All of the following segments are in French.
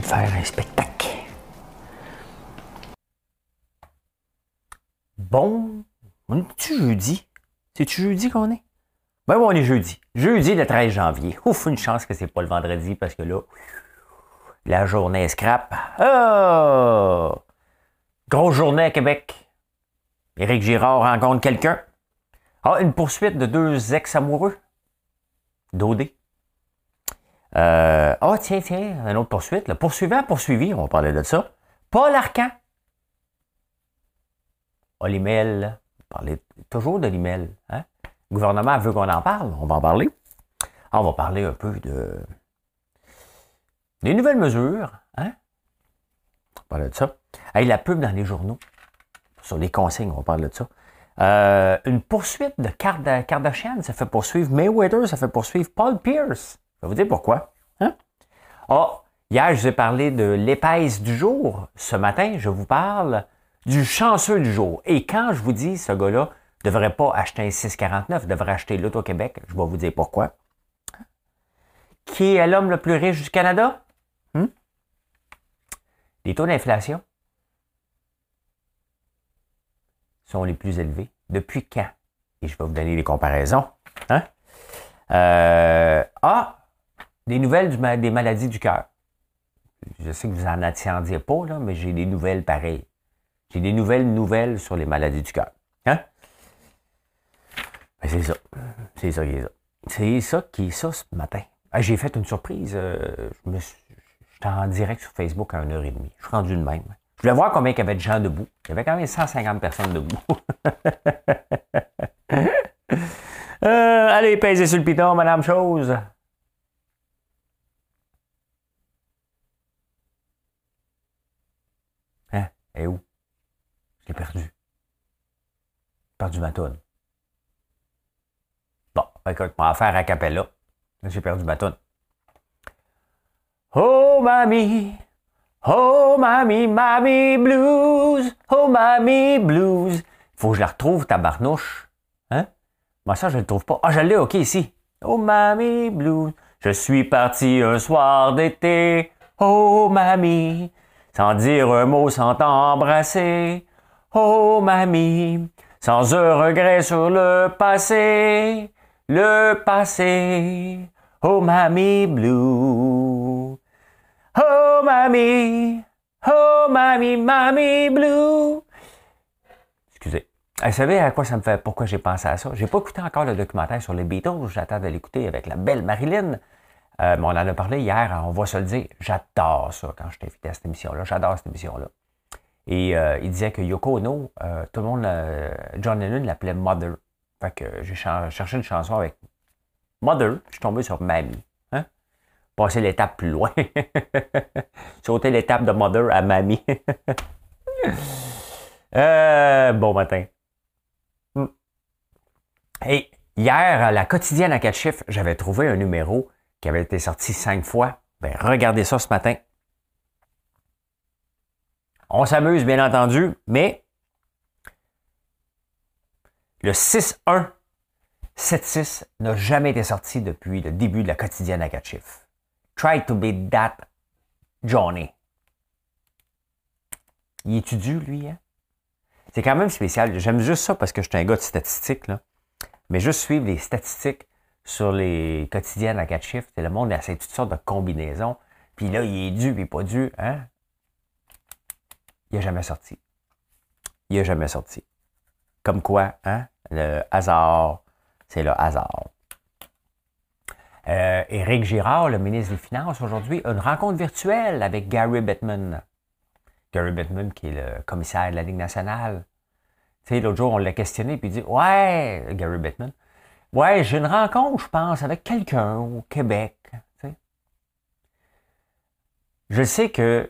De faire un spectacle. Bon, on est-tu jeudi? C'est-tu jeudi qu'on est? Ben oui, on est jeudi. Jeudi le 13 janvier. Ouf, une chance que c'est pas le vendredi parce que là, la journée scrap. Oh! Grosse journée à Québec. Éric Girard rencontre quelqu'un. Ah, une poursuite de deux ex-amoureux. Dodé. Ah, tiens, tiens, une autre poursuite. Le poursuivant, poursuivi, on va parler de ça. Paul Arcan. Ah, l'email. Parler toujours de l'email. Hein? Le gouvernement veut qu'on en parle. On va en parler. Ah, on va parler un peu de. Des nouvelles mesures. Hein? On va parler de ça. Hey, la pub dans les journaux. Sur les consignes, on va parler de ça. Euh, une poursuite de Kardashian, ça fait poursuivre Mayweather, ça fait poursuivre Paul Pierce. Je vais vous dire pourquoi. Ah, hier, je vous ai parlé de l'épaisse du jour. Ce matin, je vous parle du chanceux du jour. Et quand je vous dis ce gars-là ne devrait pas acheter un 649, devrait acheter l'Auto-Québec, je vais vous dire pourquoi. Qui est l'homme le plus riche du Canada? Hmm? Les taux d'inflation sont les plus élevés. Depuis quand? Et je vais vous donner des comparaisons. Hein? Euh, ah, des nouvelles des maladies du cœur. Je sais que vous en attendiez pas, là, mais j'ai des nouvelles pareilles. J'ai des nouvelles nouvelles sur les maladies du cœur. Hein? Ben, c'est ça. C'est ça qui est ça. C'est ça qui est ça ce matin. Ah, j'ai fait une surprise. Euh, je J'étais en direct sur Facebook à 1h30. Je suis rendu de même. Je voulais voir combien il y avait de gens debout. Il y avait quand même 150 personnes debout. euh, allez, pèsez sur le piton, Madame Chose. Hein? Et où? Je l'ai perdu. J'ai perdu ma toune. Bon, écoute, on va faire à capella. J'ai perdu ma toune. Oh, mamie, oh, mamie, mamie blues, oh, mamie blues. Faut que je la retrouve, ta barnouche. Hein? Moi, ça, je ne le trouve pas. Ah, je l'ai, OK, ici. Oh, mamie blues. Je suis parti un soir d'été. Oh, mamie, sans dire un mot, sans t'embrasser. Oh, mamie, sans un regret sur le passé. Le passé. Oh, mamie blue. Oh, mamie. Oh, mamie, mamie blue. Excusez. Vous savez à quoi ça me fait, pourquoi j'ai pensé à ça? J'ai pas écouté encore le documentaire sur les Beatles. J'attends de l'écouter avec la belle Marilyn. Euh, mais on en a parlé hier, on va se le dire. J'adore ça quand je t'ai invité à cette émission-là. J'adore cette émission-là. Et euh, il disait que Yoko Ono, euh, tout le monde, John Lennon l'appelait Mother. Fait que j'ai cherché une chanson avec Mother. Je suis tombé sur Mamie. Hein? Passer l'étape plus loin. Sauter l'étape de Mother à Mamie. bon matin. Hmm. Et hier, à la quotidienne à quatre chiffres, j'avais trouvé un numéro qui avait été sorti cinq fois. Ben, regardez ça ce matin. On s'amuse, bien entendu, mais le 6-1-7-6 n'a jamais été sorti depuis le début de la quotidienne à quatre chiffres. Try to be that Johnny. Il étudie, lui, hein? C'est quand même spécial. J'aime juste ça parce que je suis un gars de statistiques, là. Mais juste suivre les statistiques sur les quotidiennes à quatre chiffres, le monde essaie toutes sortes de combinaisons. Puis là, il est dû, puis pas dû, hein? Il n'a jamais sorti. Il n'a jamais sorti. Comme quoi, hein? Le hasard, c'est le hasard. Euh, Éric Girard, le ministre des Finances, aujourd'hui, a une rencontre virtuelle avec Gary Bettman. Gary Bettman, qui est le commissaire de la Ligue nationale. Tu sais, l'autre jour, on l'a questionné, puis il dit Ouais, Gary Bettman, ouais, j'ai une rencontre, je pense, avec quelqu'un au Québec. Je sais que,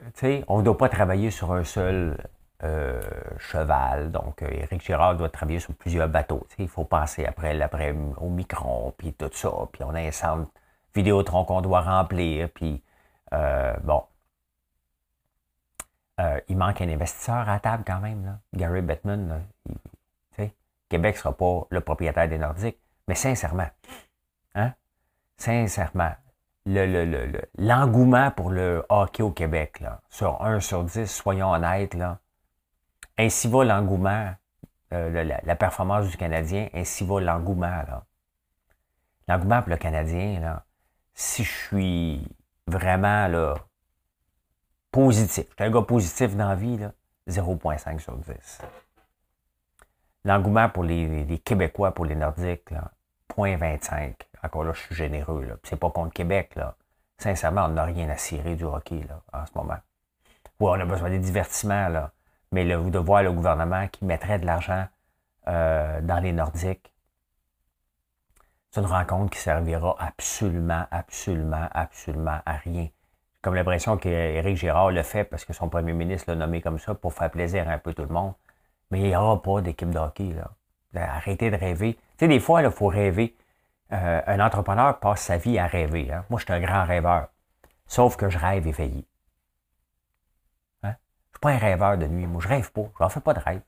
on ne doit pas travailler sur un seul euh, cheval. Donc, euh, Éric Girard doit travailler sur plusieurs bateaux. Il faut penser après, après au micron, puis tout ça. Puis on a un centre Vidéotron qu'on doit remplir. Puis, euh, bon. il manque un investisseur à table quand même. Là. Gary Bettman, Québec ne sera pas le propriétaire des Nordiques. Mais sincèrement, hein? Sincèrement, l'engouement le, pour le hockey au Québec, là, sur 1 sur 10, soyons honnêtes, là, ainsi va l'engouement, euh, la, performance du Canadien, ainsi va l'engouement. L'engouement pour le Canadien, là, si je suis vraiment là, positif, je suis un gars positif dans la vie, 0,5 sur 10. L'engouement pour les, Québécois, pour les Nordiques, là, 0,25. Encore là, je suis généreux. Là. C'est pas contre Québec. Là. Sincèrement, on n'a rien à cirer du hockey là, en ce moment. Oui, on a besoin de divertissements, là. mais le, de voir le gouvernement qui mettrait de l'argent euh, dans les Nordiques, c'est une rencontre qui servira absolument, absolument, absolument à rien. Comme l'impression qu'Éric Girard le fait parce que son premier ministre l'a nommé comme ça pour faire plaisir un peu tout le monde. Mais il n'y aura pas d'équipe de hockey. Là. Arrêtez de rêver. Tu sais, des fois, il faut rêver. Euh, un entrepreneur passe sa vie à rêver. Hein. Moi, je suis un grand rêveur. Sauf que je rêve éveillé. Hein? Je ne suis pas un rêveur de nuit. Moi, je rêve pas. Je n'en fais pas de rêve.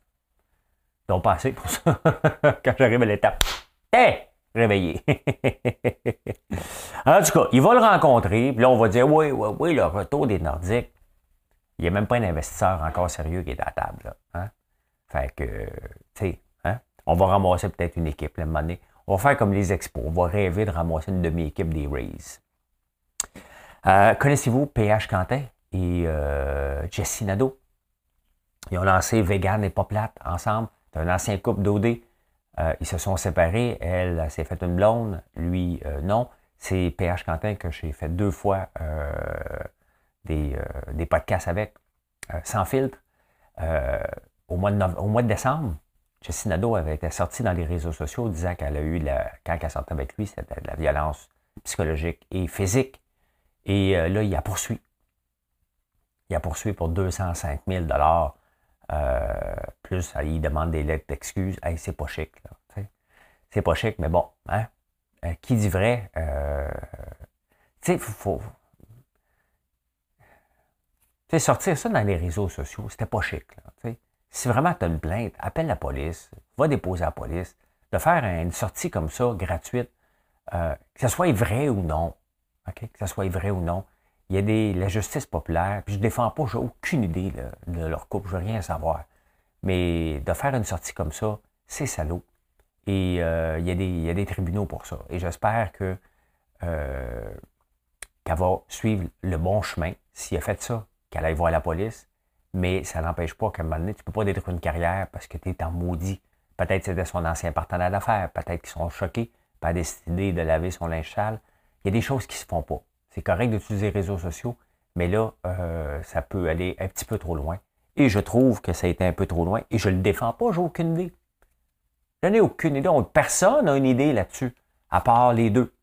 Donc, passer pour ça. Quand j'arrive à l'étape. Hé! Réveillé. en tout cas, il va le rencontrer. Puis là, on va dire oui, oui, oui, le retour des Nordiques. Il n'y a même pas un investisseur encore sérieux qui est à table. Hein? Fait que, tu sais? On va ramasser peut-être une équipe, là, un moment donné. On va faire comme les expos. On va rêver de ramasser une demi-équipe des Rays. Euh, connaissez-vous PH Quentin et euh, Jessie Nadeau? Ils ont lancé Vegan et Pas ensemble. C'est un ancien couple d'OD. Euh, ils se sont séparés. Elle, s'est fait une blonde. Lui, non. C'est PH Quentin que j'ai fait deux fois des, des, podcasts avec, sans filtre. au, mois de au mois de décembre, Jessie Nadeau avait été sortie dans les réseaux sociaux disant qu'elle a eu, la, quand elle sortait avec lui, c'était de la violence psychologique et physique. Et euh, là, il a poursuivi. Il a poursuivi pour 205 000 euh, plus il demande des lettres d'excuses. Hey, c'est pas chic. C'est pas chic, mais bon, hein? Euh, qui dit vrai? tu sais, faut, faut sortir ça dans les réseaux sociaux, c'était pas chic. Là, si vraiment tu as une plainte, appelle la police, va déposer à la police. De faire une sortie comme ça, gratuite, euh, que ce soit vrai ou non, que ce soit vrai ou non, il y a des, la justice populaire, puis je ne défends pas, j'ai aucune idée de leur couple, je veux rien savoir. Mais de faire une sortie comme ça, c'est salaud. Et euh, il, y a des, tribunaux pour ça. Et j'espère que euh, qu'elle va suivre le bon chemin. S'il a fait ça, qu'elle aille voir la police, mais ça n'empêche pas qu'à un moment donné, tu ne peux pas détruire une carrière parce que tu es en maudit. Peut-être c'était son ancien partenaire d'affaires, peut-être qu'ils sont choqués, pas décidé de laver son linge sale. Il y a des choses qui ne se font pas. C'est correct d'utiliser les réseaux sociaux, mais là, euh, ça peut aller un petit peu trop loin. Et je trouve que ça a été un peu trop loin, et je ne le défends pas, j'ai aucune idée. Je n'ai aucune idée. Personne n'a une idée là-dessus, à part les deux.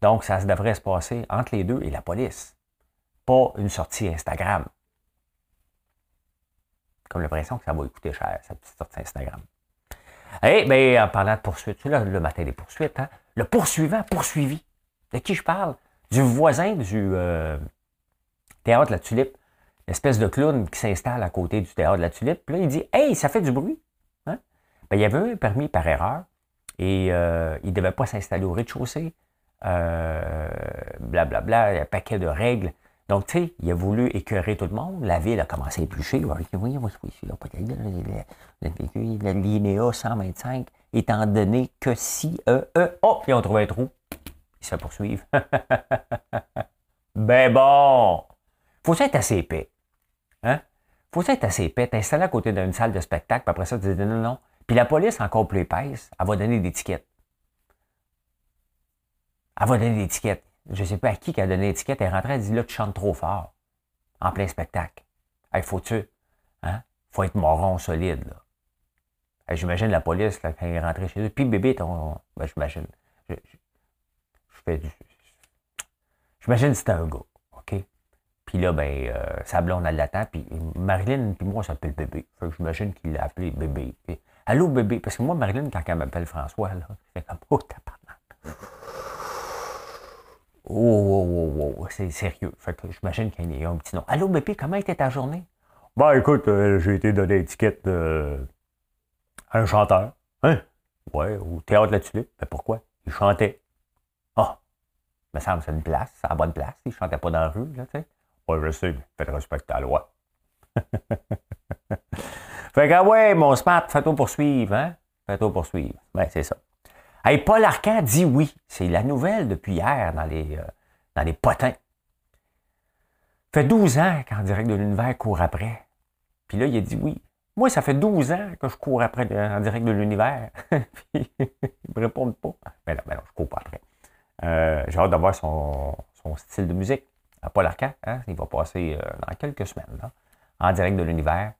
Donc, ça devrait se passer entre les deux et la police. Pas une sortie Instagram comme l'impression que ça va coûter cher, cette petite sortie Instagram. Eh bien, en parlant de poursuite, c'est le matin des poursuites, hein? le poursuivant poursuivi. De qui je parle? Du voisin du euh, théâtre de la Tulipe, l'espèce de clown qui s'installe à côté du théâtre de la Tulipe. Là, il dit Hey, ça fait du bruit. Hein? Ben, il y avait un permis par erreur et euh, il ne devait pas s'installer au rez-de-chaussée. Blablabla, euh, bla, bla, il y a un paquet de règles. Donc, tu sais, il a voulu écœurer tout le monde. La ville a commencé à éplucher. Oui, oui, oui, la l'INEA 125, étant donné que si, euh, euh, oh, ils ont trouvé un trou. Ils se poursuivent. ben bon, faut être assez épais. Hein? Faut être assez épais. T'installer à côté d'une salle de spectacle, puis après ça, tu dis non, non. Puis la police, encore plus épaisse, elle va donner des tickets. Elle va donner des tickets je ne sais pas à qui qui a donné l'étiquette, elle est rentrée, elle dit là, tu chantes trop fort. En plein spectacle. Il faut-tu? Hein? Faut être moron solide, là. j'imagine la police, là, quand elle est rentrée chez eux. Puis bébé, ton. Ben, j'imagine. Je, je, fais du. J'imagine que c'était un gars. OK? Puis là, ben, euh, blonde, elle l'attend. Puis Marilyn, puis moi, on s'appelle bébé. Que j'imagine qu'il l'a appelé bébé. Allô, bébé? Parce que moi, Marilyn, quand elle m'appelle François, là, je fais comme, oh, tabarnak. Oh, oh, oh, oh, c'est sérieux. Fait que j'imagine qu'il y a un petit nom. Allô, bébé, comment était ta journée? Ben, écoute, euh, j'ai été donné l'étiquette de un chanteur. Hein? Ouais, au théâtre de la Tulipe. Mais pourquoi? Il chantait. Ah! me semble c'est une place, c'est la bonne place. Il chantait pas dans la rue, là, tu sais. Ouais, je sais, faites respecter la loi. fait que, ah ouais, mon smart, fais-toi poursuivre, hein? Fais-toi poursuivre. Ben, c'est ça. Hey, Paul Arcand dit oui. C'est la nouvelle depuis hier dans les, euh, dans les potins. fait 12 ans qu'en direct de l'univers court après. Puis là, il a dit oui. Moi, ça fait 12 ans que je cours après en direct de l'univers. Puis, il me répond pas. Mais non, mais non, je cours pas après. Euh, j'ai hâte d'avoir son, son, style de musique à Paul Arcand. Hein? Il va passer euh, dans quelques semaines là, en direct de l'univers.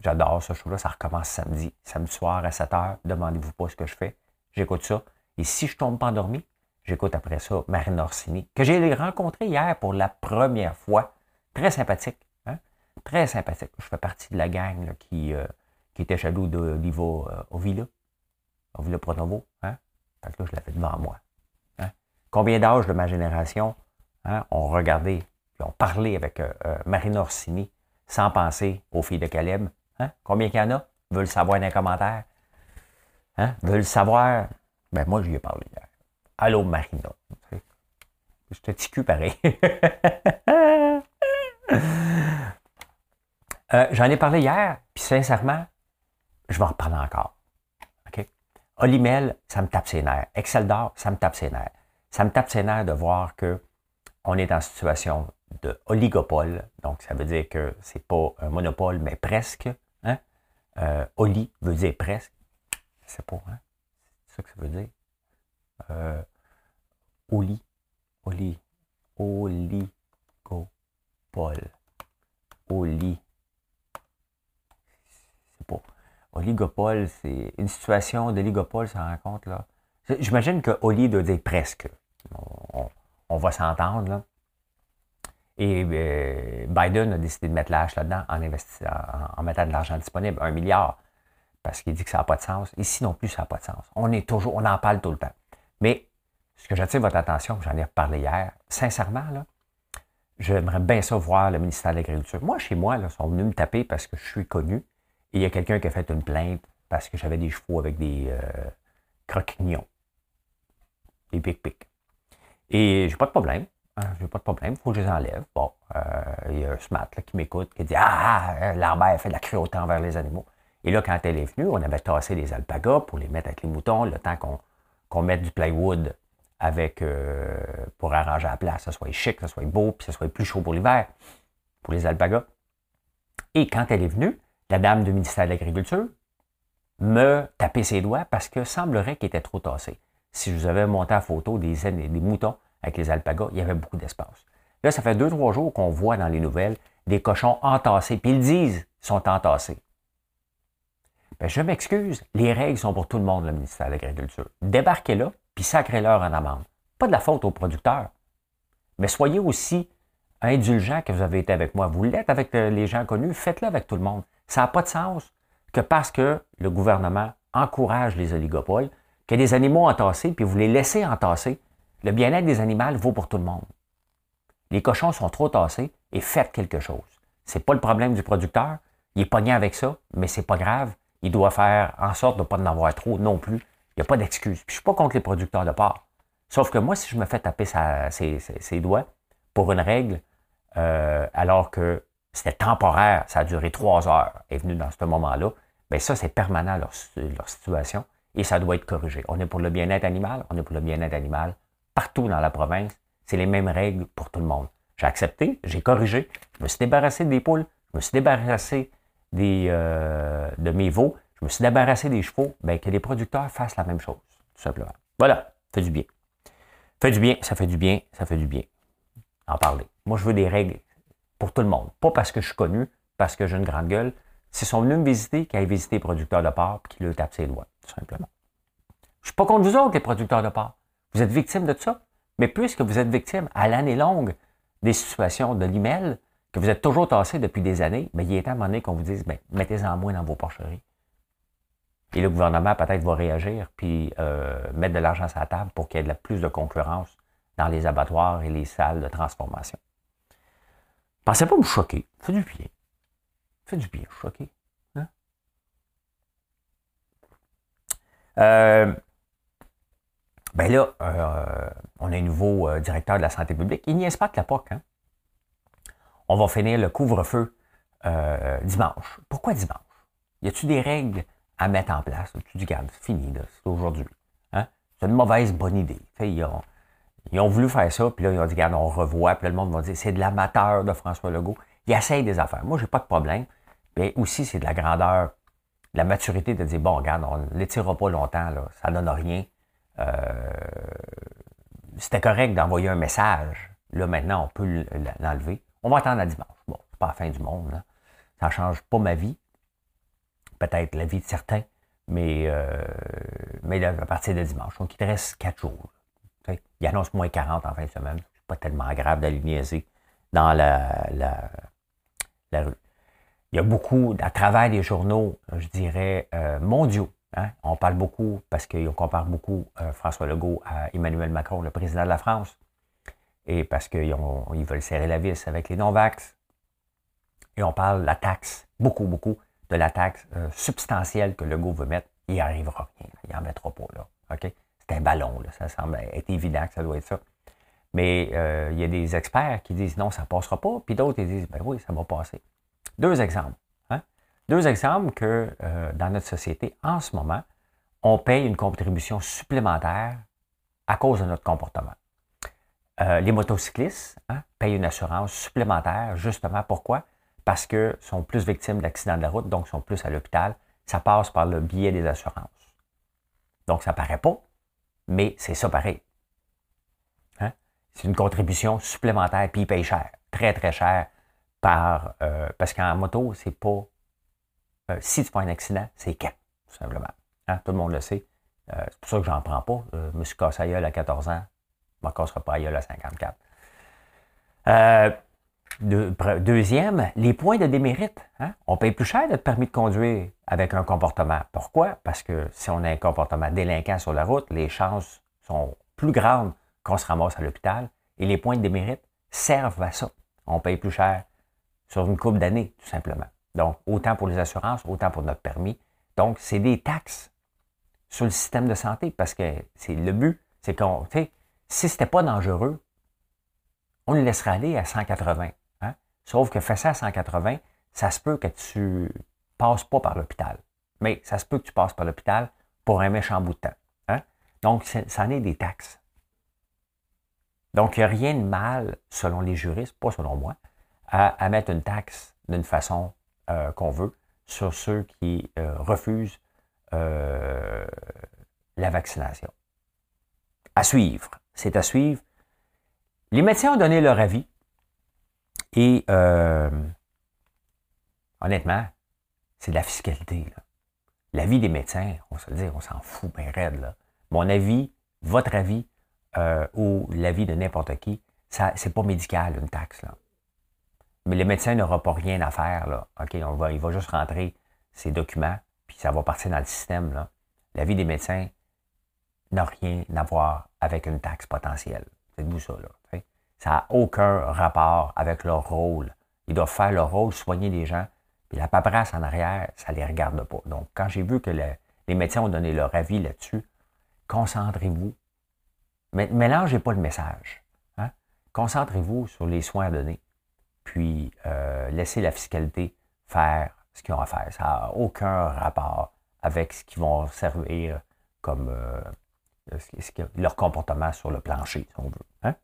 J'adore ce show-là. Ça recommence samedi. Samedi soir à 7 h. Demandez-vous pas ce que je fais. J'écoute ça. Et si je tombe pas endormi, j'écoute après ça Marine Orsini, que j'ai rencontré hier pour la première fois. Très sympathique. Hein? Très sympathique. Je fais partie de la gang qui, euh, qui était jaloux d'Ivo euh, Ovila. Ovila Pronovo. Hein? Fait que là, je l'avais devant moi. Hein? Combien d'âges de ma génération hein, ont regardé, et ont parlé avec euh, euh Marine Orsini sans penser aux filles de Caleb? Hein? Combien qu'il y en a? Veulent savoir dans les commentaires. Hein? Veulent savoir? Ben, moi, je lui ai parlé hier. Allô, Marina. Je te ticu pareil. euh, J'en ai parlé hier, puis sincèrement, je vais en reparler encore. OK? Olimel, ça me tape ses nerfs. Excel d'or, ça me tape ses nerfs. Ça me tape ses nerfs de voir que on est en situation de oligopole. Donc, ça veut dire que c'est pas un monopole, mais presque. Hein? Euh, oli veut dire presque. C'est pas, hein? C'est ça que ça veut dire. Euh, oli. Oli. Oligopole. Oli. C'est pas. Oligopole, c'est une situation d'oligopole, ça rencontre là. J'imagine que Oli doit dire presque. On, va s'entendre là. Et euh, Biden a décidé de mettre l'âge là-dedans en, en, mettant de l'argent disponible, un milliard, parce qu'il dit que ça n'a pas de sens. Ici non plus, ça n'a pas de sens. On est toujours, on en parle tout le temps. Mais ce que j'attire votre attention, j'en ai parlé hier, sincèrement, là, j'aimerais bien ça voir le ministère de l'Agriculture. Moi, chez moi, ils sont venus me taper parce que je suis connu. Et il y a quelqu'un qui a fait une plainte parce que j'avais des chevaux avec des euh, croquignons, des pic-pics. Et j'ai pas de problème. Hein, j'ai pas de problème, il faut que je les enlève. Bon, euh, il y a un smart là, qui m'écoute, qui dit Ah, ah l'arbre fait de la cruauté envers les animaux. Et là, quand elle est venue, on avait tassé les alpagas pour les mettre avec les moutons, le temps qu'on mette du plywood avec euh, pour arranger la place, que ce soit chic, que ce soit beau, puis que ce soit plus chaud pour l'hiver, pour les alpagas. Et quand elle est venue, la dame du ministère de l'Agriculture me tapait ses doigts parce que semblerait qu'il était trop tassé. Si je vous avais monté la photo des, des moutons avec les alpagas, il y avait beaucoup d'espace. Là, ça fait deux, trois jours qu'on voit dans les nouvelles des cochons entassés, puis ils disent sont entassés. Ben, je m'excuse, les règles sont pour tout le monde, le ministère de l'Agriculture. Débarquez là, puis sacrez-leur en amende. Pas de la faute aux producteurs. Mais soyez aussi indulgents que vous avez été avec moi. Vous l'êtes avec euh, les gens connus, faites-le avec tout le monde. Ça n'a pas de sens que parce que le gouvernement encourage les oligopoles, que des animaux entassés, puis vous les laissez entasser, le bien-être des animaux vaut pour tout le monde. Les cochons sont trop tassés et faites quelque chose. C'est pas le problème du producteur. Il est pogné avec ça, mais c'est pas grave il doit faire en sorte de ne pas en avoir trop non plus. Il n'y a pas d'excuse. Puis je ne suis pas contre les producteurs de porc. Sauf que moi, si je me fais taper ses, doigts pour une règle, euh, alors que c'était temporaire, ça a duré trois heures, est venu dans ce moment-là, bien ça, c'est permanent leur, leur, situation et ça doit être corrigé. On est pour le bien-être animal, on est pour le bien-être animal partout dans la province. C'est les mêmes règles pour tout le monde. J'ai accepté, j'ai corrigé, je me suis débarrassé des poules, je me suis débarrassé des, euh, de mes veaux, je me suis débarrassé des chevaux, bien, que les producteurs fassent la même chose, tout simplement. Voilà, fait du bien. Fait du bien, ça fait du bien, ça fait du bien. En parler. Moi, je veux des règles pour tout le monde. Pas parce que je suis connu, parce que j'ai une grande gueule. S'ils sont venus me visiter, qu'ils aillent visiter les producteurs de porc et qu'ils leur tapent ses doigts, tout simplement. Je ne suis pas contre vous autres, les producteurs de porc. Vous êtes victimes de ça. Mais puisque vous êtes victime à l'année longue des situations de l'email, que vous êtes toujours tassé depuis des années, mais il est temps à un moment donné qu'on vous dise, ben, mettez-en moins dans vos porcheries. Et le gouvernement peut-être va réagir, puis euh, mettre de l'argent sur la table pour qu'il y ait de plus de concurrence dans les abattoirs et les salles de transformation. Pensez pas me choquer. Faites du bien. Faites du bien, choquer. Hein? Euh, ben là, euh, on a un nouveau euh, directeur de la santé publique. Il n'y a pas que la POC. Hein? On va finir le couvre-feu dimanche. Pourquoi dimanche? Y a-t-il des règles à mettre en place? Tu dis, regarde, c'est fini, c'est aujourd'hui. Hein? C'est une mauvaise bonne idée. ils, ont, voulu faire ça, puis là, ils ont dit, regarde, on revoit, puis là, le monde va dire, c'est de l'amateur de François Legault. Il essaye des affaires. Moi, j'ai pas de problème. Mais aussi, c'est de la grandeur, de la maturité de dire, bon, regarde, on ne l'étirera pas longtemps, là, ça donne rien. Euh, c'était correct d'envoyer un message. Là, maintenant, on peut l'enlever. On va attendre à dimanche. Bon, c'est pas la fin du monde. Ça ne change pas ma vie. Peut-être la vie de certains, mais, euh, mais à partir de dimanche. Donc, il te reste quatre jours. Il annonce moins 40 en fin de semaine. C'est pas tellement grave d'aller dans la, la, rue. Il y a beaucoup, à travers les journaux, je dirais, euh, mondiaux, hein. on parle beaucoup, parce qu'on compare beaucoup euh, François Legault à Emmanuel Macron, le président de la France, et parce qu'ils veulent serrer la vis avec les non-vax. Et on parle de la taxe, beaucoup, beaucoup, de la taxe euh, substantielle que Legault veut mettre. Il n'y arrivera rien, il n'en mettra pas, là. OK? C'est un ballon, là. ça semble être évident que ça doit être ça. Mais il y a des experts qui disent non, ça ne passera pas, puis d'autres ils disent ben oui, ça va passer. Deux exemples. Hein? Deux exemples que euh, dans notre société, en ce moment, on paye une contribution supplémentaire à cause de notre comportement. Euh, les motocyclistes hein, payent une assurance supplémentaire, justement pourquoi? Parce qu'ils sont plus victimes d'accidents de la route, donc sont plus à l'hôpital. Ça passe par le biais des assurances. Donc, ça paraît pas, mais c'est ça pareil. Hein? C'est une contribution supplémentaire, puis ils payent cher, très, très cher euh, parce qu'en moto, c'est pas. Euh, si tu fais un accident, c'est quand, tout simplement. Hein? Tout le monde le sait. Euh, c'est pour ça que j'en prends pas. je me suis cassé à 14 ans. Je ne me casserai pas gueule à 54. deuxième, les points de démérite. Hein? On paye plus cher notre permis de conduire avec un comportement. Pourquoi? Parce que si on a un comportement délinquant sur la route, les chances sont plus grandes qu'on se ramasse à l'hôpital. Et les points de démérite servent à ça. On paye plus cher sur une couple d'années, tout simplement. Donc, autant pour les assurances, autant pour notre permis. Donc, c'est des taxes sur le système de santé parce que c'est le but, c'est qu'on, tu si c'était pas dangereux, on le laisserait aller à 180. Hein? Sauf que fait ça à 180, ça se peut que tu passes pas par l'hôpital. Mais ça se peut que tu passes par l'hôpital pour un méchant bout de temps. Hein? Donc, ça en est des taxes. Donc, il n'y a rien de mal, selon les juristes, pas selon moi, à, mettre une taxe d'une façon euh, qu'on veut sur ceux qui euh, refusent euh, la vaccination. À suivre. C'est à suivre. Les médecins ont donné leur avis et honnêtement, c'est de la fiscalité. L'avis des médecins, on se dit, on s'en fout bien raide. Mon avis, votre avis ou l'avis de n'importe qui, c'est pas médical, une taxe. Mais le médecin n'aura pas rien à faire. On va, il va juste rentrer ses documents, puis ça va partir dans le système. Là. La vie des médecins n'a rien à voir avec une taxe potentielle. C'est vous ça. Là, ça n'a aucun rapport avec leur rôle. Ils doivent faire leur rôle, soigner les gens. Puis la paperasse en arrière, ça ne les regarde pas. Donc, quand j'ai vu que les médecins ont donné leur avis là-dessus, concentrez-vous. Mais mélangez pas le message. Hein. Concentrez-vous sur les soins à donner puis euh, laisser la fiscalité faire ce qu'ils ont à faire. Ça n'a aucun rapport avec ce qu'ils vont servir comme euh, leur comportement sur le plancher, si on veut. Hein?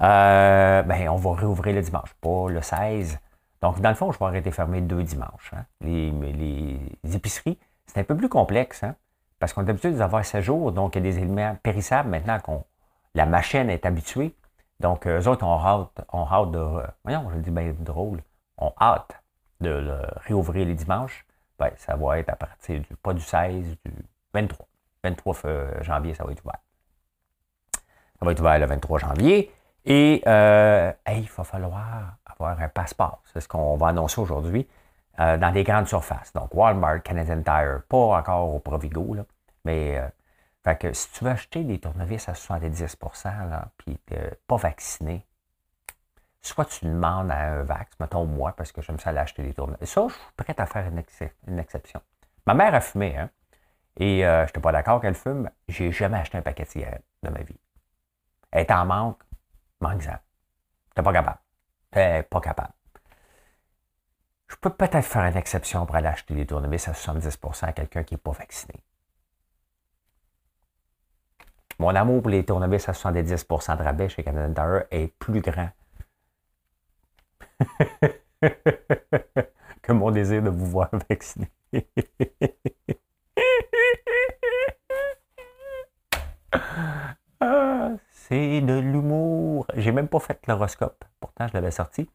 Euh, ben, on va réouvrir le dimanche, pas le 16. Donc, dans le fond, je vais arrêter fermer deux dimanches. Hein? Les, les, épiceries, c'est un peu plus complexe, hein? parce qu'on a l'habitude d'avoir 16 jours, donc il y a des éléments périssables maintenant qu'on la machine est habituée. Donc, eux autres ont hâte, de. Voyons, je dis bien drôle. ont hâte de le réouvrir les dimanches. Ben, ça va être à partir du, pas du 16, du 23. 23 janvier, ça va être ouvert. Ça va être ouvert le 23 janvier. Et euh, il va falloir avoir un passeport. C'est ce qu'on va annoncer aujourd'hui euh, dans des grandes surfaces. Donc, Walmart, Canadian Tire, pas encore au Provigo, là, mais euh, fait que si tu veux acheter des tournevis à 70 là, puis pas vacciné, soit tu demandes à un vax, mettons moi, parce que j'aime ça aller acheter des tournevis. Ça, je suis prêt à faire une, exception. Ma mère a fumé, hein, et euh, je n'étais pas d'accord qu'elle fume. J'ai jamais acheté un paquet de cigarettes de ma vie. Elle est en manque, manque-en. T'es pas capable. Pas capable. Je peux peut-être faire une exception pour aller acheter des tournevis à 70% à quelqu'un qui n'est pas vacciné. Mon amour pour les tournevis à 70% de rabais chez Canada Tire est plus grand que mon désir de vous voir vacciné. Ah, c'est de l'humour. J'ai même pas fait l'horoscope. Pourtant, je l'avais sorti.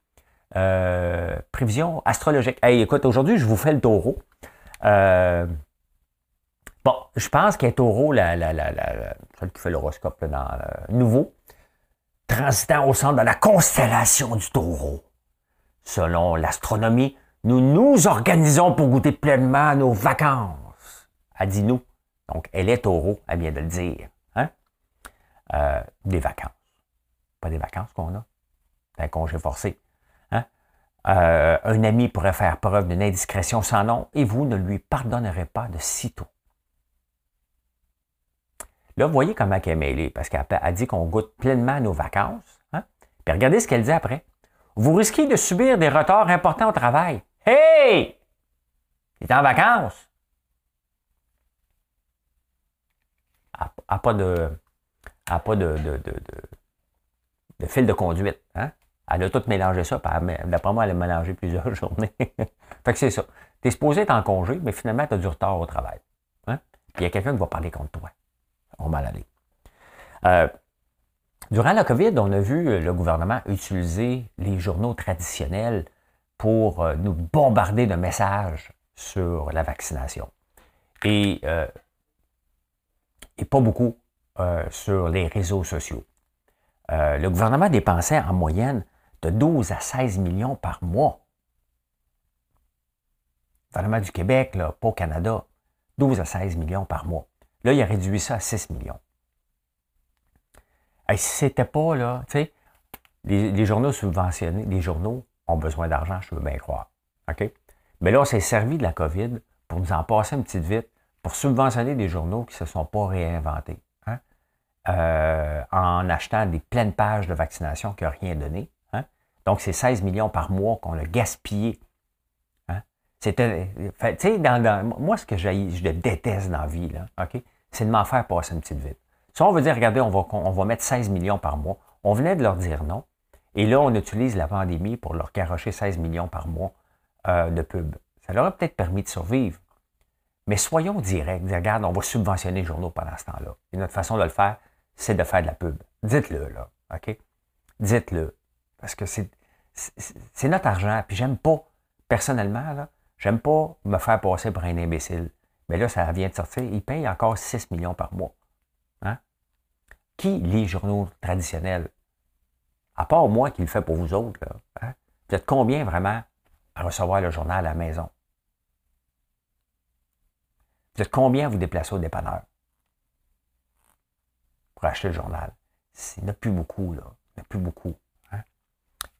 Euh, prévision astrologique. Hey, écoute, aujourd'hui, je vous fais le taureau. Euh, bon, je pense qu'un taureau, la, la, la, celle qui fait l'horoscope dans nouveau, transitant au centre de la constellation du taureau. Selon l'astronomie, nous nous organisons pour goûter pleinement nos vacances. A dit nous. Donc, elle est taureau, elle vient de le dire. Hein? Euh, des vacances. Pas des vacances qu'on a. Un congé forcé. Euh, un ami pourrait faire preuve d'une indiscrétion sans nom et vous ne lui pardonnerez pas de sitôt. Là, vous voyez comment elle est mêlée, parce qu'elle a dit qu'on goûte pleinement nos vacances. Hein? Puis regardez ce qu'elle dit après. Vous risquez de subir des retards importants au travail. Hey! Il est en vacances. Elle pas de, pas de, de, de, fil de conduite. Hein? Elle a tout mélangé ça, d'après moi, elle a mélangé plusieurs journées. fait que c'est ça. Tu es supposé être en congé, mais finalement, tu as du retard au travail. Hein? Puis il y a quelqu'un qui va parler contre toi. On va aller. Euh, durant la COVID, on a vu le gouvernement utiliser les journaux traditionnels pour euh, nous bombarder de messages sur la vaccination. Et, euh, et pas beaucoup sur les réseaux sociaux. le gouvernement dépensait en moyenne de 12 à 16 millions par mois. Le gouvernement du Québec, pas au Canada, 12 à 16 millions par mois. Là, il a réduit ça à 6 millions. Et si c'était pas, là, tu sais, les, journaux subventionnés, les journaux ont besoin d'argent, je veux bien croire. OK? Mais là, on s'est servi de la COVID pour nous en passer une petite vite, pour subventionner des journaux qui ne se sont pas réinventés. Hein? Euh, en achetant des pleines pages de vaccination qui n'ont rien donné. Donc, c'est 16 millions par mois qu'on a gaspillé. Hein? C'était, sais, dans, moi, ce que je déteste dans la vie, là, OK, c'est de m'en faire passer une petite vite. Si on veut dire, regardez, on va, on va mettre 16 millions par mois, on venait de leur dire non. Et là, on utilise la pandémie pour leur carrocher 16 millions par mois euh, de pub. Ça leur a peut-être permis de survivre. Mais soyons directs. Regarde, on va subventionner les journaux pendant ce temps-là. Et notre façon de le faire, c'est de faire de la pub. Dites-le, là. OK? Dites-le. Parce que c'est notre argent. Puis j'aime pas, personnellement, là, j'aime pas me faire passer pour un imbécile. Mais là, ça vient de sortir. Ils payent encore 6 millions par mois. Hein? Qui lit les journaux traditionnels? À part moi qui le fais pour vous autres. Hein? Vous êtes combien vraiment à recevoir le journal à la maison? Vous êtes combien à vous déplacer au dépanneur? Pour acheter le journal? Il n'y en a plus beaucoup, là. Il n'y en a plus beaucoup.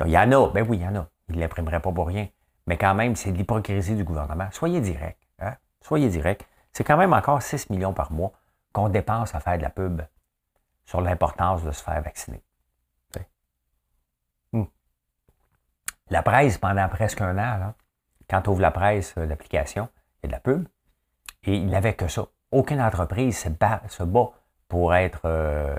Il y en a, ben oui, il y en a. Il ne l'imprimerait pas pour rien. Mais quand même, c'est l'hypocrisie du gouvernement. Soyez direct. Hein? Soyez direct. C'est quand même encore 6 millions par mois qu'on dépense à faire de la pub sur l'importance de se faire vacciner. Hmm. La presse, pendant presque un an, quand tu ouvres la presse, euh, l'application, il y a de la pub. Et il n'avait que ça. Aucune entreprise se bat, pour être euh,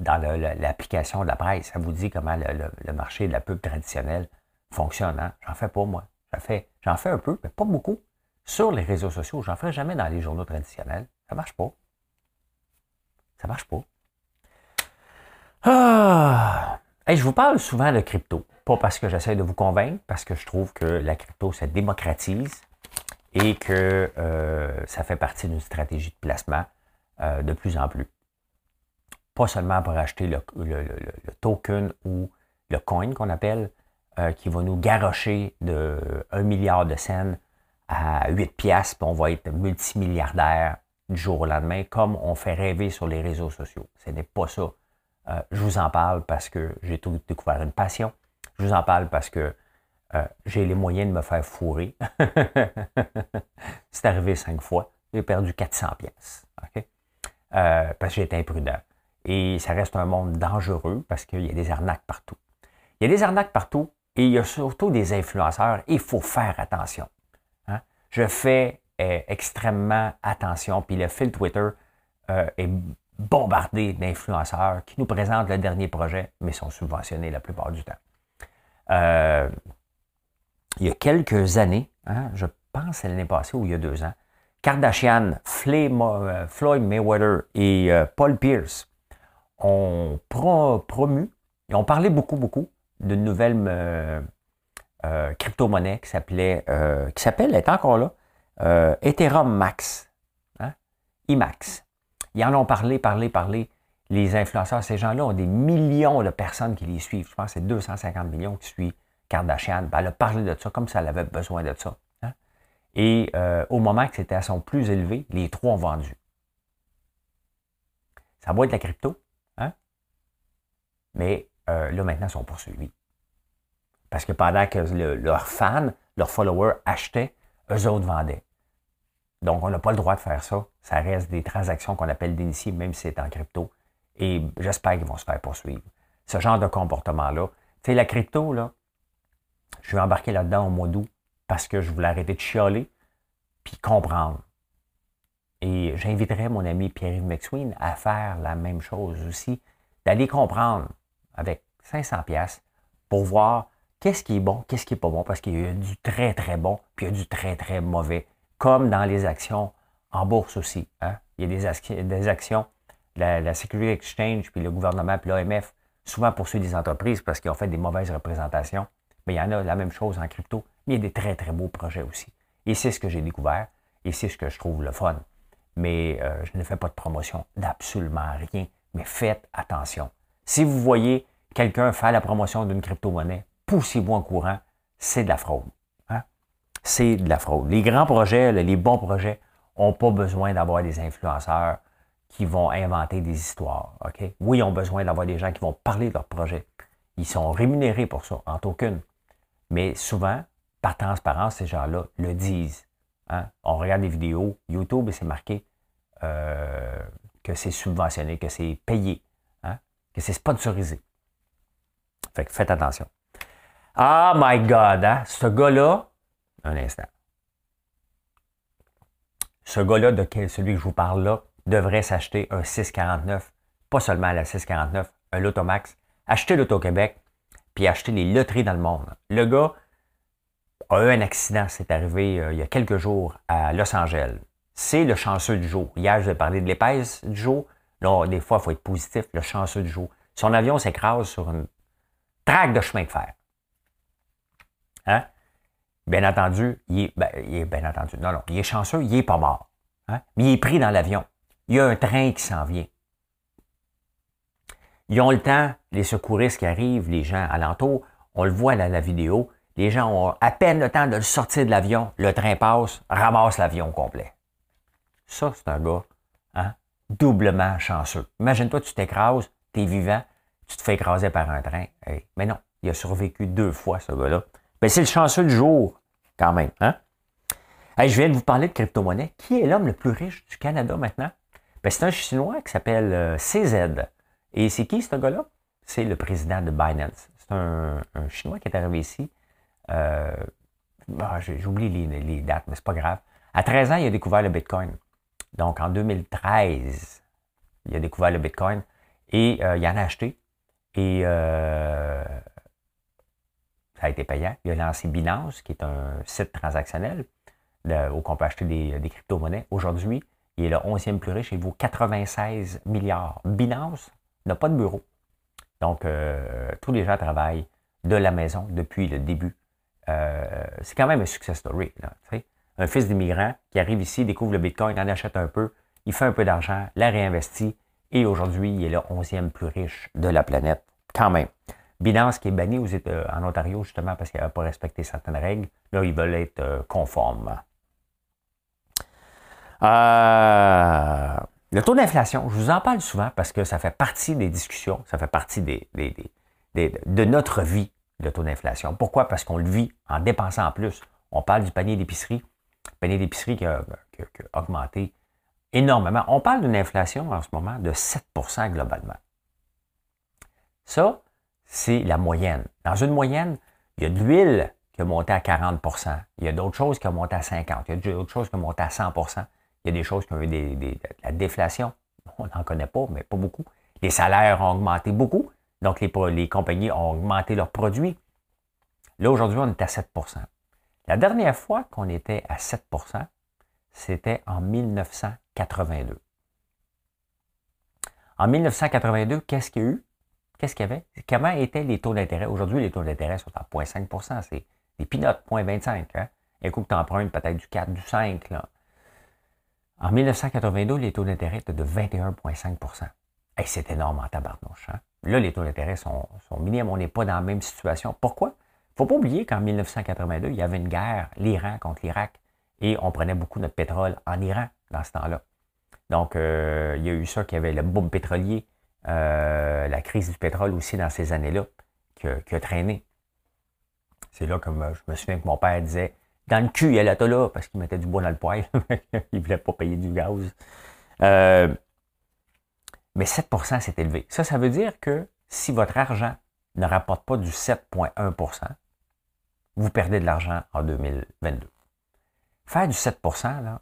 dans l'application de la presse. Ça vous dit comment le, marché de la pub traditionnelle fonctionne. Hein? J'en fais pas, moi. J'en fais, j'en fais un peu, mais pas beaucoup. Sur les réseaux sociaux, j'en ferai jamais dans les journaux traditionnels. Ça marche pas. Ça marche pas. Ah! je vous parle souvent de crypto. Pas parce que j'essaie de vous convaincre, parce que je trouve que la crypto se démocratise et que euh, ça fait partie d'une stratégie de placement euh, de plus en plus pas seulement pour acheter le, token ou le coin qu'on appelle, euh, qui va nous garrocher de 1 milliard de scènes à 8 piastres, puis on va être multimilliardaire du jour au lendemain, comme on fait rêver sur les réseaux sociaux. Ce n'est pas ça. Je vous en parle parce que j'ai tout découvert une passion. Je vous en parle parce que euh, j'ai les moyens de me faire fourrer. C'est arrivé cinq fois. J'ai perdu 400 pièces. Euh, parce que été imprudent. Et ça reste un monde dangereux parce qu'il y a des arnaques partout. Il y a des arnaques partout et il y a surtout des influenceurs. Il faut faire attention. Hein? Je fais euh, extrêmement attention. Puis le fil Twitter est bombardé d'influenceurs qui nous présentent le dernier projet, mais sont subventionnés la plupart du temps. Il y a quelques années, hein, je pense l'année passée ou il y a deux ans, Kardashian, euh, Floyd Mayweather et euh, Paul Pierce ont promu et ont parlé beaucoup, beaucoup d'une nouvelle euh, crypto-monnaie qui s'appelait, qui s'appelle, est encore là, Ethereum Max, hein, IMAX. Ils en ont parlé, parlé, parlé. Les influenceurs, ces gens-là ont des millions de personnes qui les suivent. Je pense que c'est 250 millions qui suivent Kardashian, ben, elle a parlé de ça comme si elle avait besoin de ça. Hein. Et euh, au moment que c'était à son plus élevé, les trois ont vendu. Ça va être la crypto, hein? mais euh, là maintenant, ils sont poursuivis. Parce que pendant que leurs fans, leurs followers achetaient, eux autres vendaient. Donc, on n'a pas le droit de faire ça. Ça reste des transactions qu'on appelle d'initiés, même si c'est en crypto. Et j'espère qu'ils vont se faire poursuivre. Ce genre de comportement-là. Tu sais, la crypto, là, je vais embarquer là-dedans au mois d'août parce que je voulais arrêter de chialer puis comprendre. Et j'inviterai mon ami Pierre-Yves McSween à faire la même chose aussi, d'aller comprendre avec 500 pièces pour voir qu'est-ce qui est bon, qu'est-ce qui est pas bon, parce qu'il y a du très très bon, puis il y a du très très mauvais, comme dans les actions en bourse aussi. Hein. Il y a des, actions, la, Security Exchange, puis le gouvernement, puis l'OMF, souvent poursuivent des entreprises parce qu'ils ont fait des mauvaises représentations. Mais il y en a la même chose en crypto, mais il y a des très, très beaux projets aussi. Et c'est ce que j'ai découvert, et c'est ce que je trouve le fun. Mais euh, je ne fais pas de promotion d'absolument rien, mais faites attention. Si vous voyez quelqu'un faire la promotion d'une crypto-monnaie, poussez-vous en courant, c'est de la fraude. Hein? C'est de la fraude. Les grands projets, les bons projets, n'ont pas besoin d'avoir des influenceurs qui vont inventer des histoires. Oui, ils ont besoin d'avoir des gens qui vont parler de leur projet. Ils sont rémunérés pour ça, en token. Mais souvent, par transparence, ces gens-là le disent. Hein. On regarde des vidéos YouTube et c'est marqué euh, que c'est subventionné, que c'est payé, hein, que c'est sponsorisé. Fait que faites attention. Ah my God, hein, ce gars-là, un instant. Ce gars-là, de celui que je vous parle là, devrait s'acheter un 649, pas seulement la 649, un Lotomax, acheter l'Auto-Québec, puis acheter les loteries dans le monde. Le gars a eu un accident, c'est arrivé euh, il y a quelques jours à Los Angeles. C'est le chanceux du jour. Hier, je vais parler de l'épaisse du jour. Là, des fois, il faut être positif, le chanceux du jour. Son avion s'écrase sur une traque de chemin de fer. Hein? Bien entendu, il est, ben, bien entendu, non, non, il est chanceux, il n'est pas mort. Hein? Mais il est pris dans l'avion. Il y a un train qui s'en vient. Ils ont le temps, les secouristes qui arrivent, les gens alentours, on le voit dans la vidéo, les gens ont à peine le temps de le sortir de l'avion, le train passe, ramasse l'avion complet. Ça, c'est un gars hein, doublement chanceux. Imagine-toi, tu t'écrases, tu es vivant, tu te fais écraser par un train. mais non, il a survécu deux fois, ce gars-là. Ben, c'est le chanceux du jour, quand même. Hein? je viens de vous parler de crypto-monnaie. Qui est l'homme le plus riche du Canada maintenant? Ben, c'est un Chinois qui s'appelle euh, CZ. Et c'est qui ce gars-là? C'est le président de Binance. C'est un, Chinois qui est arrivé ici. Euh, ah, J'oublie les, dates, mais c'est pas grave. À 13 ans, il a découvert le Bitcoin. Donc en 2013, il a découvert le Bitcoin et euh, il en a acheté. Et euh, ça a été payant. Il a lancé Binance, qui est un site transactionnel où on peut acheter des, crypto-monnaies. Aujourd'hui, il est le 11e plus riche. Il vaut 96 milliards. Binance, n'a pas de bureau. Donc, euh, tous les gens travaillent de la maison depuis le début. Euh, c'est quand même un success story. un fils d'immigrant qui arrive ici, découvre le Bitcoin, en achète un peu, il fait un peu d'argent, la réinvestit, et aujourd'hui, il est le 11e plus riche de la planète, quand même. Binance qui est banni aux États, en Ontario justement parce qu'il n'avait pas respecté certaines règles. Là, ils veulent être euh, conformes. Euh, le taux d'inflation, je vous en parle souvent parce que ça fait partie des discussions, ça fait partie de notre vie, le taux d'inflation. Pourquoi? Parce qu'on le vit en dépensant en plus. On parle du panier d'épicerie. Panier d'épicerie qui, a, augmenté énormément. On parle d'une inflation en ce moment de 7% globalement. Ça, c'est la moyenne. Dans une moyenne, il y a de l'huile qui a monté à 40% Il y a d'autres choses qui ont monté à 50% Il y a d'autres choses qui ont monté à 100 Il y a des choses qui ont eu des, la déflation. On n'en connaît pas, mais pas beaucoup. Les salaires ont augmenté beaucoup. Donc, les, les compagnies ont augmenté leurs produits. Là, aujourd'hui, on est à 7% La dernière fois qu'on était à 7% c'était en 1982. En 1982, qu'est-ce qu'il y a eu? Qu'est-ce qu'il y avait? Comment étaient les taux d'intérêt? Aujourd'hui, les taux d'intérêt sont à 0,5% C'est des pinottes, 0,25 hein? Un coup que tu empruntes peut-être du 4, du 5. Là. En 1982, les taux d'intérêt étaient de 21,5 hey, C'est énorme en tabarnouche. Hein? Là, les taux d'intérêt sont, sont minimes. On n'est pas dans la même situation. Pourquoi? Il ne faut pas oublier qu'en 1982, il y avait une guerre, l'Iran contre l'Irak, et on prenait beaucoup notre pétrole en Iran dans ce temps-là. Donc, euh, il y a eu ça qui avait le boom pétrolier, euh, la crise du pétrole aussi dans ces années-là, qui, a traîné. C'est là que je me souviens que mon père disait dans le cul, il y a la là, parce qu'il mettait du bois dans le poêle. il ne voulait pas payer du gaz. Euh, mais 7% c'est élevé. Ça, ça veut dire que si votre argent ne rapporte pas du 7,1% vous perdez de l'argent en 2022. Faire du 7% là,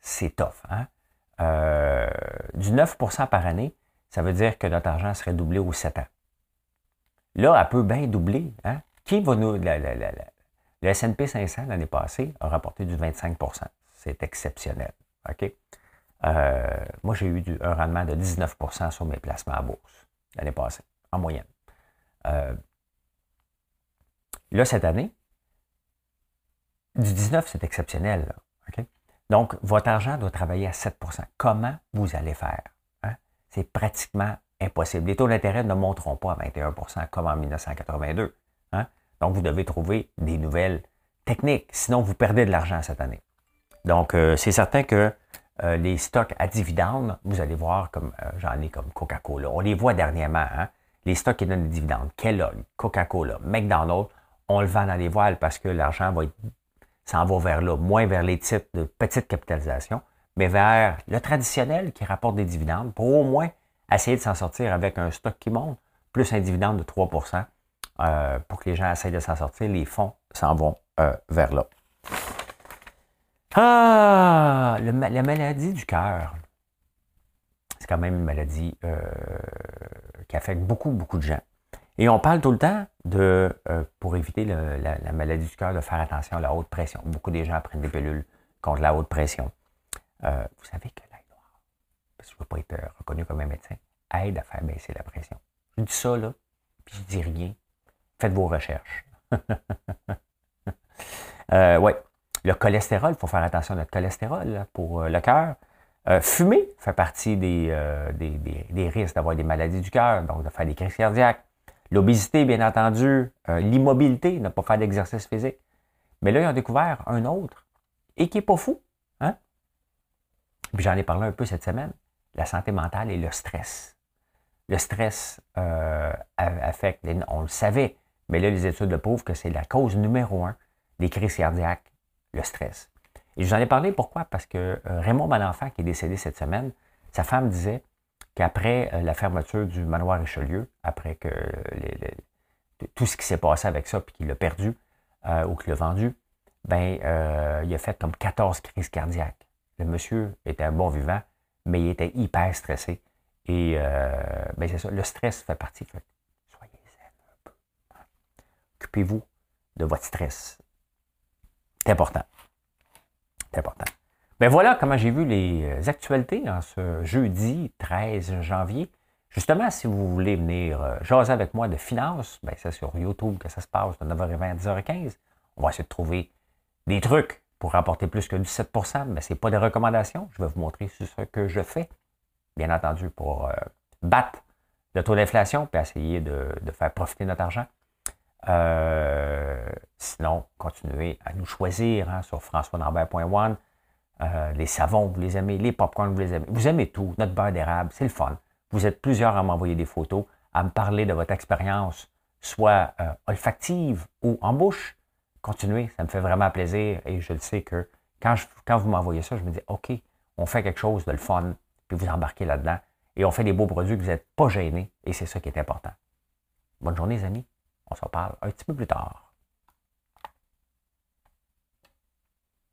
c'est tough. Hein? Euh, du 9% par année, ça veut dire que notre argent serait doublé aux 7 ans. Là, elle peut bien doubler. Hein? Qui va nous. Le SP 500 l'année passée a rapporté du 25% C'est exceptionnel. Euh, moi, j'ai eu un rendement de 19% sur mes placements à bourse l'année passée, en moyenne. Euh, là, cette année, du 19, c'est exceptionnel. Donc, votre argent doit travailler à 7% Comment vous allez faire? Hein? C'est pratiquement impossible. Les taux d'intérêt ne monteront pas à 21% comme en 1982. Hein? Donc, vous devez trouver des nouvelles techniques. Sinon, vous perdez de l'argent cette année. Donc, euh, c'est certain que euh, les stocks à dividendes, vous allez voir comme euh, j'en ai comme Coca-Cola. On les voit dernièrement, hein? les stocks qui donnent des dividendes. Kellogg, Coca-Cola, McDonald's, on le vend dans les voiles parce que l'argent va s'en va vers là, moins vers les titres de petite capitalisation, mais vers le traditionnel qui rapporte des dividendes pour au moins essayer de s'en sortir avec un stock qui monte, plus un dividende de 3 euh, pour que les gens essayent de s'en sortir. Les fonds s'en vont vers là. Ah, la maladie du cœur. C'est quand même une maladie euh, qui affecte beaucoup, beaucoup de gens. Et on parle tout le temps de, euh, pour éviter la, maladie du cœur, de faire attention à la haute pression. Beaucoup de gens prennent des pilules contre la haute pression. Euh, vous savez que l'ail noir, parce que je ne veux pas être reconnu comme un médecin, aide à faire baisser la pression. Je dis ça, là, puis je dis rien. Faites vos recherches. euh, ouais. Le cholestérol, il faut faire attention à notre cholestérol pour euh, le cœur. Euh, fumer fait partie euh, des, des, risques d'avoir des maladies du cœur, donc de faire des crises cardiaques. L'obésité, bien entendu. L'immobilité, ne pas faire d'exercice physique. Mais là, ils ont découvert un autre et qui n'est pas fou. Hein? Puis j'en ai parlé un peu cette semaine. La santé mentale et le stress. Le stress affecte, on le savait, mais là, les études le prouvent que c'est la cause numéro un des crises cardiaques le stress. Et je vous en ai parlé pourquoi? Parce que euh, Raymond Malenfant, qui est décédé cette semaine, sa femme disait qu'après euh, la fermeture du manoir Richelieu, après que tout ce qui s'est passé avec ça, puis qu'il l'a perdu euh, ou qu'il l'a vendu, ben, il a fait comme 14 crises cardiaques. Le monsieur était un bon vivant, mais il était hyper stressé. Et ben c'est ça, le stress fait partie. peu. Occupez-vous de votre stress. C'est important. C'est important. Ben voilà comment j'ai vu les euh, actualités en ce jeudi 13 janvier. Justement, si vous voulez venir euh, jaser avec moi de finances, ben c'est sur YouTube que ça se passe de 9h20 à 10h15. On va essayer de trouver des trucs pour rapporter plus que du 7 mais ce n'est pas des recommandations. Je vais vous montrer ce que je fais, bien entendu, pour euh, battre le taux d'inflation, puis essayer de, faire profiter notre argent. Euh, sinon, continuez à nous choisir hein, sur françoisnambert.one. Euh, les savons, vous les aimez. Les popcorns, vous les aimez. Vous aimez tout. Notre beurre d'érable, c'est le fun. Vous êtes plusieurs à m'envoyer des photos, à me parler de votre expérience, soit euh, olfactive ou en bouche. Continuez, ça me fait vraiment plaisir et je le sais que quand, quand vous m'envoyez ça, je me dis, OK, on fait quelque chose de le fun, puis vous embarquez là-dedans et on fait des beaux produits que vous n'êtes pas gênés et c'est ça qui est important. Bonne journée, les amis. On se reparle un petit peu plus tard.